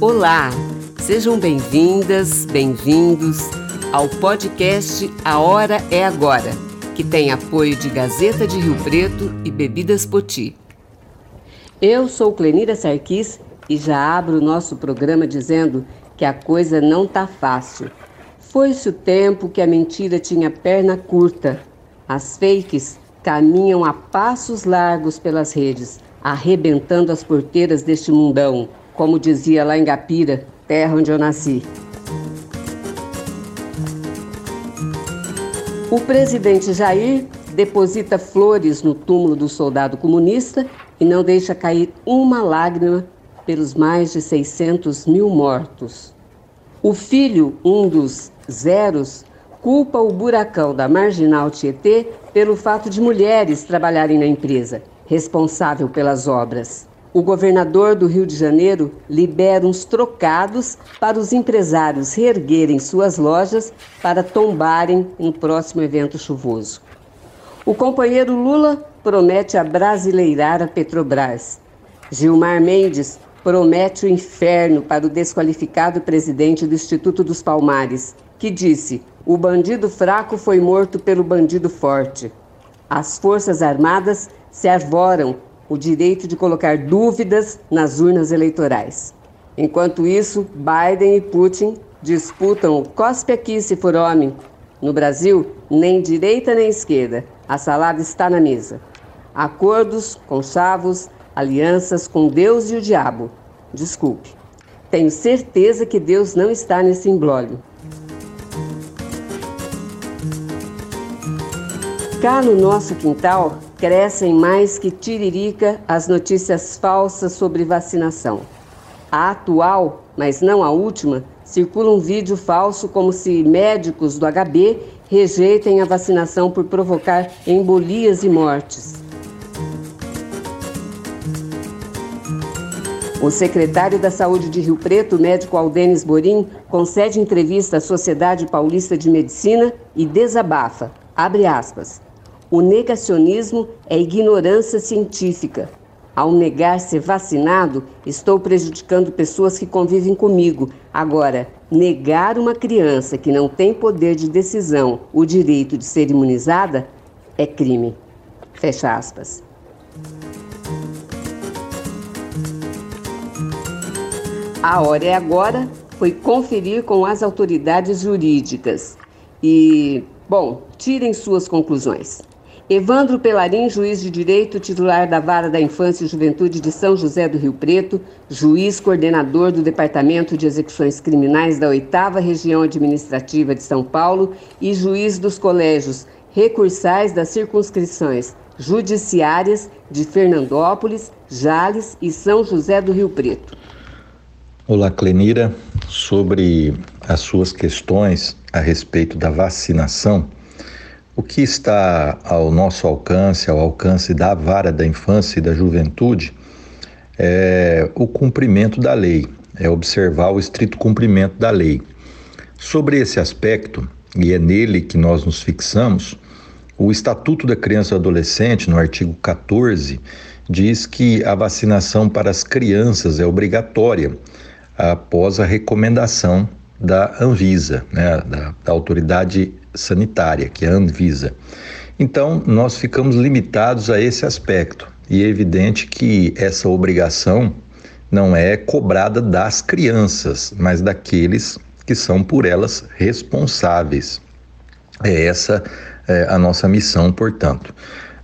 Olá, sejam bem-vindas, bem-vindos ao podcast A Hora é Agora, que tem apoio de Gazeta de Rio Preto e Bebidas Poti. Eu sou Clenira Sarquis e já abro o nosso programa dizendo que a coisa não tá fácil. Foi-se o tempo que a mentira tinha perna curta. As fakes caminham a passos largos pelas redes, arrebentando as porteiras deste mundão como dizia lá em Gapira, terra onde eu nasci. O presidente Jair deposita flores no túmulo do soldado comunista e não deixa cair uma lágrima pelos mais de 600 mil mortos. O filho, um dos zeros, culpa o buracão da marginal Tietê pelo fato de mulheres trabalharem na empresa, responsável pelas obras o governador do Rio de Janeiro libera uns trocados para os empresários reerguerem suas lojas para tombarem um próximo evento chuvoso. O companheiro Lula promete abrasileirar a Petrobras. Gilmar Mendes promete o inferno para o desqualificado presidente do Instituto dos Palmares, que disse: o bandido fraco foi morto pelo bandido forte. As Forças Armadas se arvoram o direito de colocar dúvidas nas urnas eleitorais. Enquanto isso, Biden e Putin disputam o cospe aqui se for homem. No Brasil, nem direita nem esquerda, a salada está na mesa. Acordos, conchavos, alianças com Deus e o diabo. Desculpe. Tenho certeza que Deus não está nesse embrólio. Cá no nosso quintal, crescem mais que tiririca as notícias falsas sobre vacinação. A atual, mas não a última, circula um vídeo falso como se médicos do HB rejeitem a vacinação por provocar embolias e mortes. O secretário da Saúde de Rio Preto, médico Aldenis Borim, concede entrevista à Sociedade Paulista de Medicina e desabafa, abre aspas, o negacionismo é ignorância científica. Ao negar ser vacinado, estou prejudicando pessoas que convivem comigo. Agora, negar uma criança que não tem poder de decisão o direito de ser imunizada é crime. Fecha aspas. A hora é agora foi conferir com as autoridades jurídicas. E, bom, tirem suas conclusões. Evandro Pelarim, juiz de direito, titular da Vara da Infância e Juventude de São José do Rio Preto, juiz coordenador do Departamento de Execuções Criminais da 8 Região Administrativa de São Paulo e juiz dos colégios recursais das circunscrições judiciárias de Fernandópolis, Jales e São José do Rio Preto. Olá, Clenira. Sobre as suas questões a respeito da vacinação, o que está ao nosso alcance, ao alcance da vara da infância e da juventude, é o cumprimento da lei, é observar o estrito cumprimento da lei. Sobre esse aspecto, e é nele que nós nos fixamos, o Estatuto da Criança e do Adolescente, no artigo 14, diz que a vacinação para as crianças é obrigatória após a recomendação da Anvisa, né, da, da autoridade sanitária, que é a Anvisa. Então, nós ficamos limitados a esse aspecto. E é evidente que essa obrigação não é cobrada das crianças, mas daqueles que são por elas responsáveis. É essa é, a nossa missão, portanto.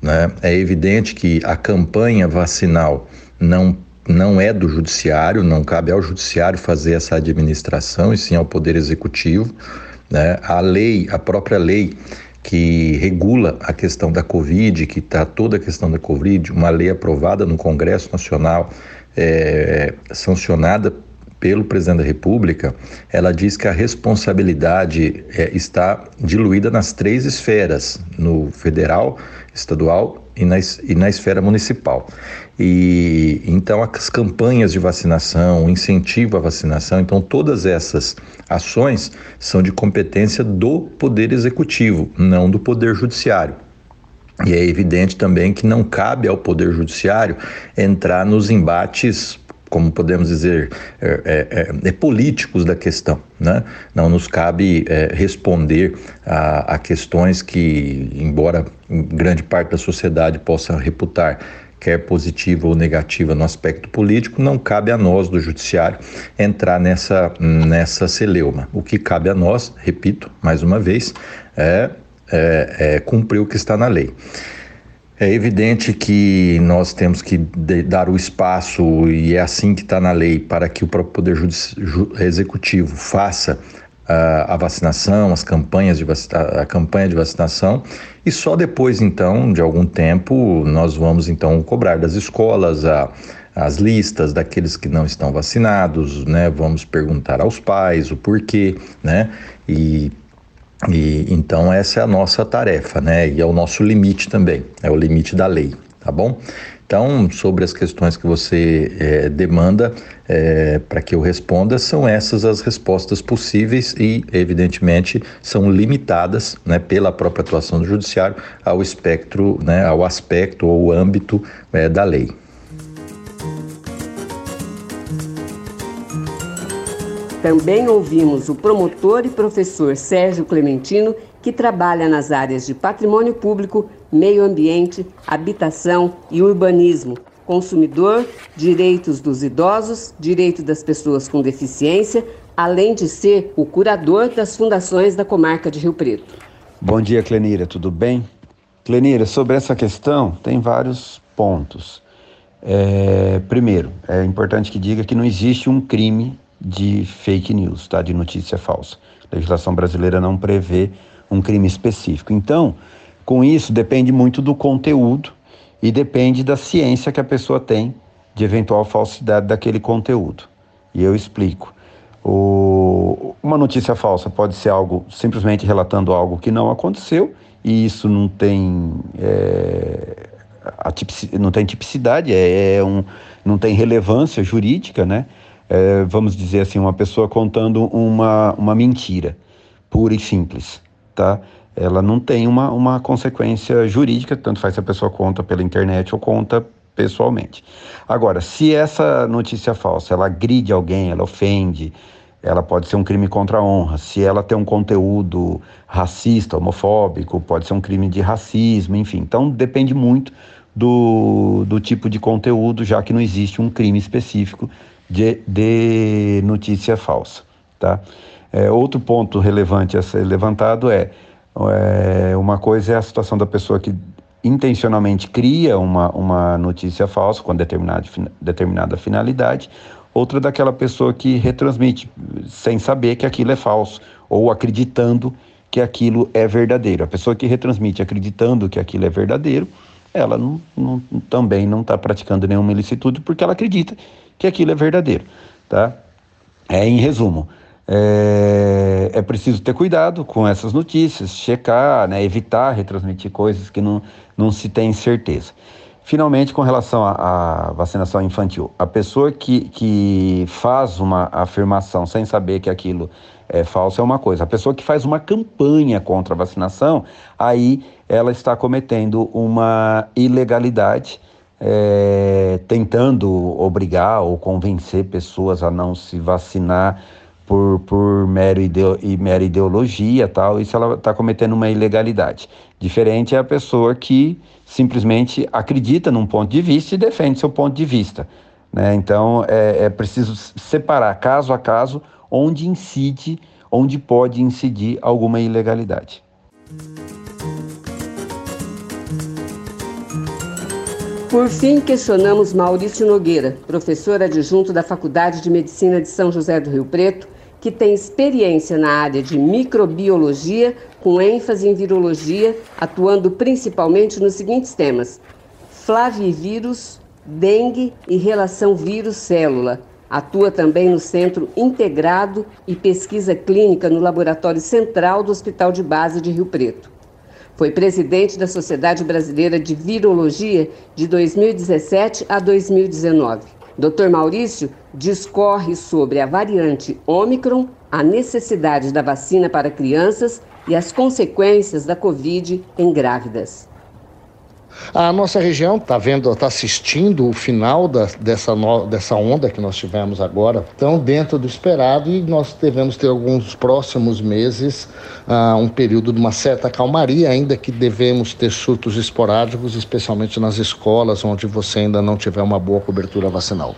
Né? É evidente que a campanha vacinal não, não é do judiciário, não cabe ao judiciário fazer essa administração, e sim ao Poder Executivo. Né? A lei, a própria lei que regula a questão da Covid, que está toda a questão da Covid, uma lei aprovada no Congresso Nacional, é, sancionada pelo presidente da República, ela diz que a responsabilidade é, está diluída nas três esferas, no federal, estadual e na, e na esfera municipal. E então as campanhas de vacinação, o incentivo à vacinação, então todas essas ações são de competência do Poder Executivo, não do Poder Judiciário. E é evidente também que não cabe ao Poder Judiciário entrar nos embates como podemos dizer, é, é, é, políticos da questão. Né? Não nos cabe é, responder a, a, questões que, embora grande parte da sociedade possa reputar quer positiva ou negativa no aspecto político, não cabe a nós do judiciário entrar nessa, nessa celeuma. O que cabe a nós, repito mais uma vez, é, é, é cumprir o que está na lei. É evidente que nós temos que dar o espaço, e é assim que está na lei, para que o próprio Poder Executivo faça a, a vacinação, as campanhas de a, a campanha de vacinação, e só depois, então, de algum tempo, nós vamos então cobrar das escolas a, as listas daqueles que não estão vacinados, né? Vamos perguntar aos pais o porquê, né? E e então essa é a nossa tarefa, né? E é o nosso limite também, é o limite da lei, tá bom? Então, sobre as questões que você é, demanda é, para que eu responda, são essas as respostas possíveis e, evidentemente, são limitadas né, pela própria atuação do Judiciário ao espectro, né, ao aspecto ou âmbito é, da lei. Também ouvimos o promotor e professor Sérgio Clementino, que trabalha nas áreas de patrimônio público, meio ambiente, habitação e urbanismo, consumidor, direitos dos idosos, direito das pessoas com deficiência, além de ser o curador das fundações da comarca de Rio Preto. Bom dia, Clenira, tudo bem? Clenira, sobre essa questão, tem vários pontos. É, primeiro, é importante que diga que não existe um crime de fake news, tá? de notícia falsa. A legislação brasileira não prevê um crime específico. Então, com isso, depende muito do conteúdo e depende da ciência que a pessoa tem de eventual falsidade daquele conteúdo. E eu explico. O... Uma notícia falsa pode ser algo simplesmente relatando algo que não aconteceu, e isso não tem. É... não tem tipicidade, é, é um, não tem relevância jurídica, né? É, vamos dizer assim, uma pessoa contando uma, uma mentira, pura e simples, tá? Ela não tem uma, uma consequência jurídica, tanto faz se a pessoa conta pela internet ou conta pessoalmente. Agora, se essa notícia falsa, ela agride alguém, ela ofende, ela pode ser um crime contra a honra. Se ela tem um conteúdo racista, homofóbico, pode ser um crime de racismo, enfim. Então depende muito do, do tipo de conteúdo, já que não existe um crime específico de, de notícia falsa. Tá? É, outro ponto relevante a ser levantado é, é, uma coisa é a situação da pessoa que intencionalmente cria uma, uma notícia falsa com determinada, determinada finalidade, outra daquela pessoa que retransmite sem saber que aquilo é falso ou acreditando que aquilo é verdadeiro. A pessoa que retransmite acreditando que aquilo é verdadeiro, ela não, não, também não está praticando nenhuma ilicitude porque ela acredita que aquilo é verdadeiro, tá? É, em resumo, é, é, preciso ter cuidado com essas notícias, checar, né, evitar retransmitir coisas que não, não se tem certeza. Finalmente, com relação à vacinação infantil, a pessoa que, que faz uma afirmação sem saber que aquilo é falso é uma coisa. A pessoa que faz uma campanha contra a vacinação, aí ela está cometendo uma ilegalidade é, tentando obrigar ou convencer pessoas a não se vacinar por, por mero, ideo, mera ideologia tal, isso ela está cometendo uma ilegalidade. Diferente é a pessoa que simplesmente acredita num ponto de vista e defende seu ponto de vista. Né? Então é, é preciso separar caso a caso onde incide, onde pode incidir alguma ilegalidade. Por fim, questionamos Maurício Nogueira, professor adjunto da Faculdade de Medicina de São José do Rio Preto, que tem experiência na área de microbiologia, com ênfase em virologia, atuando principalmente nos seguintes temas: flavivírus, dengue e relação vírus-célula. Atua também no Centro Integrado e Pesquisa Clínica no Laboratório Central do Hospital de Base de Rio Preto. Foi presidente da Sociedade Brasileira de Virologia de 2017 a 2019. Dr. Maurício discorre sobre a variante Ômicron, a necessidade da vacina para crianças e as consequências da Covid em grávidas. A nossa região está vendo, está assistindo o final da, dessa, no, dessa onda que nós tivemos agora, tão dentro do esperado e nós devemos ter alguns próximos meses uh, um período de uma certa calmaria, ainda que devemos ter surtos esporádicos, especialmente nas escolas onde você ainda não tiver uma boa cobertura vacinal.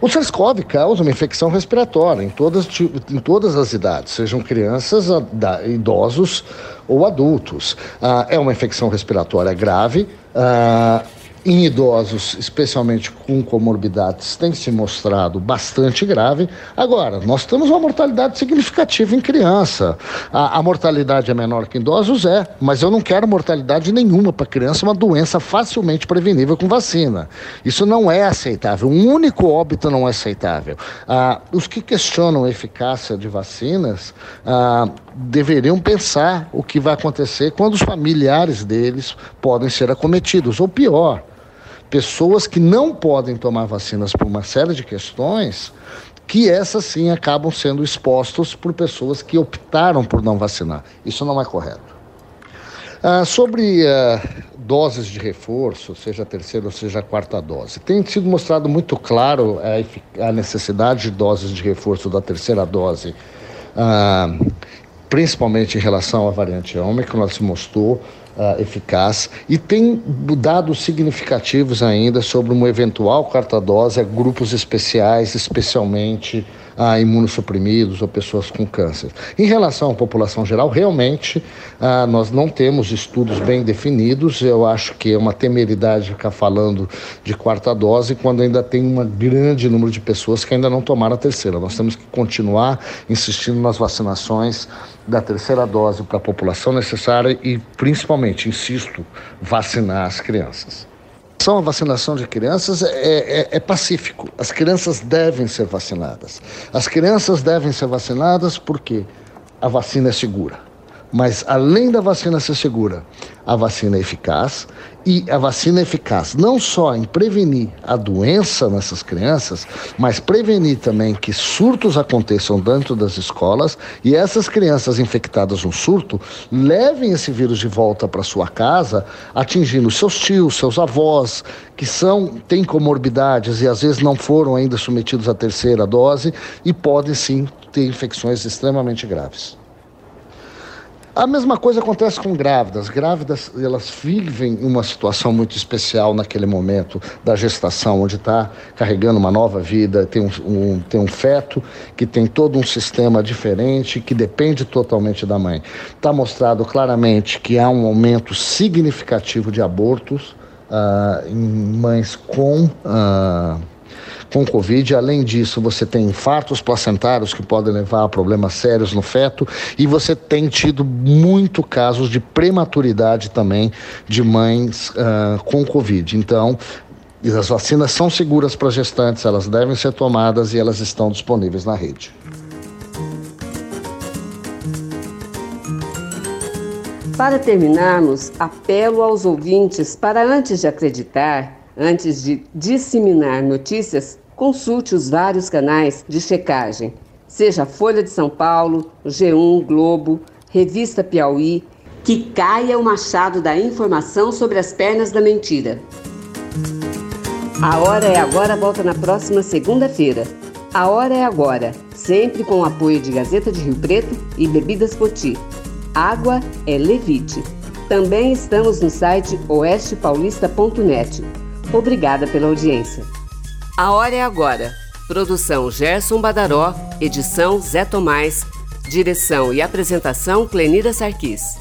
O SARS-CoV causa uma infecção respiratória em todas, em todas as idades, sejam crianças, idosos ou adultos. Ah, é uma infecção respiratória grave. Em idosos, especialmente com comorbidades, tem se mostrado bastante grave. Agora, nós temos uma mortalidade significativa em criança. A, a mortalidade é menor que em idosos, é, mas eu não quero mortalidade nenhuma para criança, uma doença facilmente prevenível com vacina. Isso não é aceitável. Um único óbito não é aceitável. Ah, os que questionam a eficácia de vacinas ah, deveriam pensar o que vai acontecer quando os familiares deles podem ser acometidos, ou pior, pessoas que não podem tomar vacinas por uma série de questões, que essas sim acabam sendo expostos por pessoas que optaram por não vacinar. Isso não é correto. Ah, sobre ah, doses de reforço, seja a terceira ou seja a quarta dose, tem sido mostrado muito claro a, a necessidade de doses de reforço da terceira dose, ah, principalmente em relação à variante Ômicron, ela se mostrou uh, eficaz e tem dados significativos ainda sobre uma eventual quarta dose a grupos especiais, especialmente a imunossuprimidos ou pessoas com câncer. Em relação à população geral, realmente ah, nós não temos estudos bem definidos. Eu acho que é uma temeridade ficar falando de quarta dose quando ainda tem um grande número de pessoas que ainda não tomaram a terceira. Nós temos que continuar insistindo nas vacinações da terceira dose para a população necessária e, principalmente, insisto, vacinar as crianças a vacinação de crianças é, é, é, pacífico. As crianças devem ser vacinadas. As crianças devem ser vacinadas porque a vacina é segura. Mas além da vacina ser segura, a vacina é eficaz e a vacina é eficaz não só em prevenir a doença nessas crianças, mas prevenir também que surtos aconteçam dentro das escolas e essas crianças infectadas no surto levem esse vírus de volta para sua casa, atingindo seus tios, seus avós, que são têm comorbidades e às vezes não foram ainda submetidos à terceira dose e podem sim ter infecções extremamente graves. A mesma coisa acontece com grávidas. Grávidas, elas vivem uma situação muito especial naquele momento da gestação, onde está carregando uma nova vida, tem um, um, tem um feto que tem todo um sistema diferente, que depende totalmente da mãe. Está mostrado claramente que há um aumento significativo de abortos uh, em mães com. Uh, com Covid. Além disso, você tem infartos placentários que podem levar a problemas sérios no feto e você tem tido muito casos de prematuridade também de mães uh, com Covid. Então, as vacinas são seguras para gestantes, elas devem ser tomadas e elas estão disponíveis na rede. Para terminarmos, apelo aos ouvintes para, antes de acreditar, Antes de disseminar notícias, consulte os vários canais de checagem, seja Folha de São Paulo, G1, Globo, Revista Piauí, que caia o machado da informação sobre as pernas da mentira. A Hora é Agora volta na próxima segunda-feira. A Hora é Agora, sempre com o apoio de Gazeta de Rio Preto e Bebidas Poti. Água é Levite. Também estamos no site oestepaulista.net. Obrigada pela audiência. A hora é agora. Produção Gerson Badaró, edição Zé Tomás, direção e apresentação Clenira Sarquis.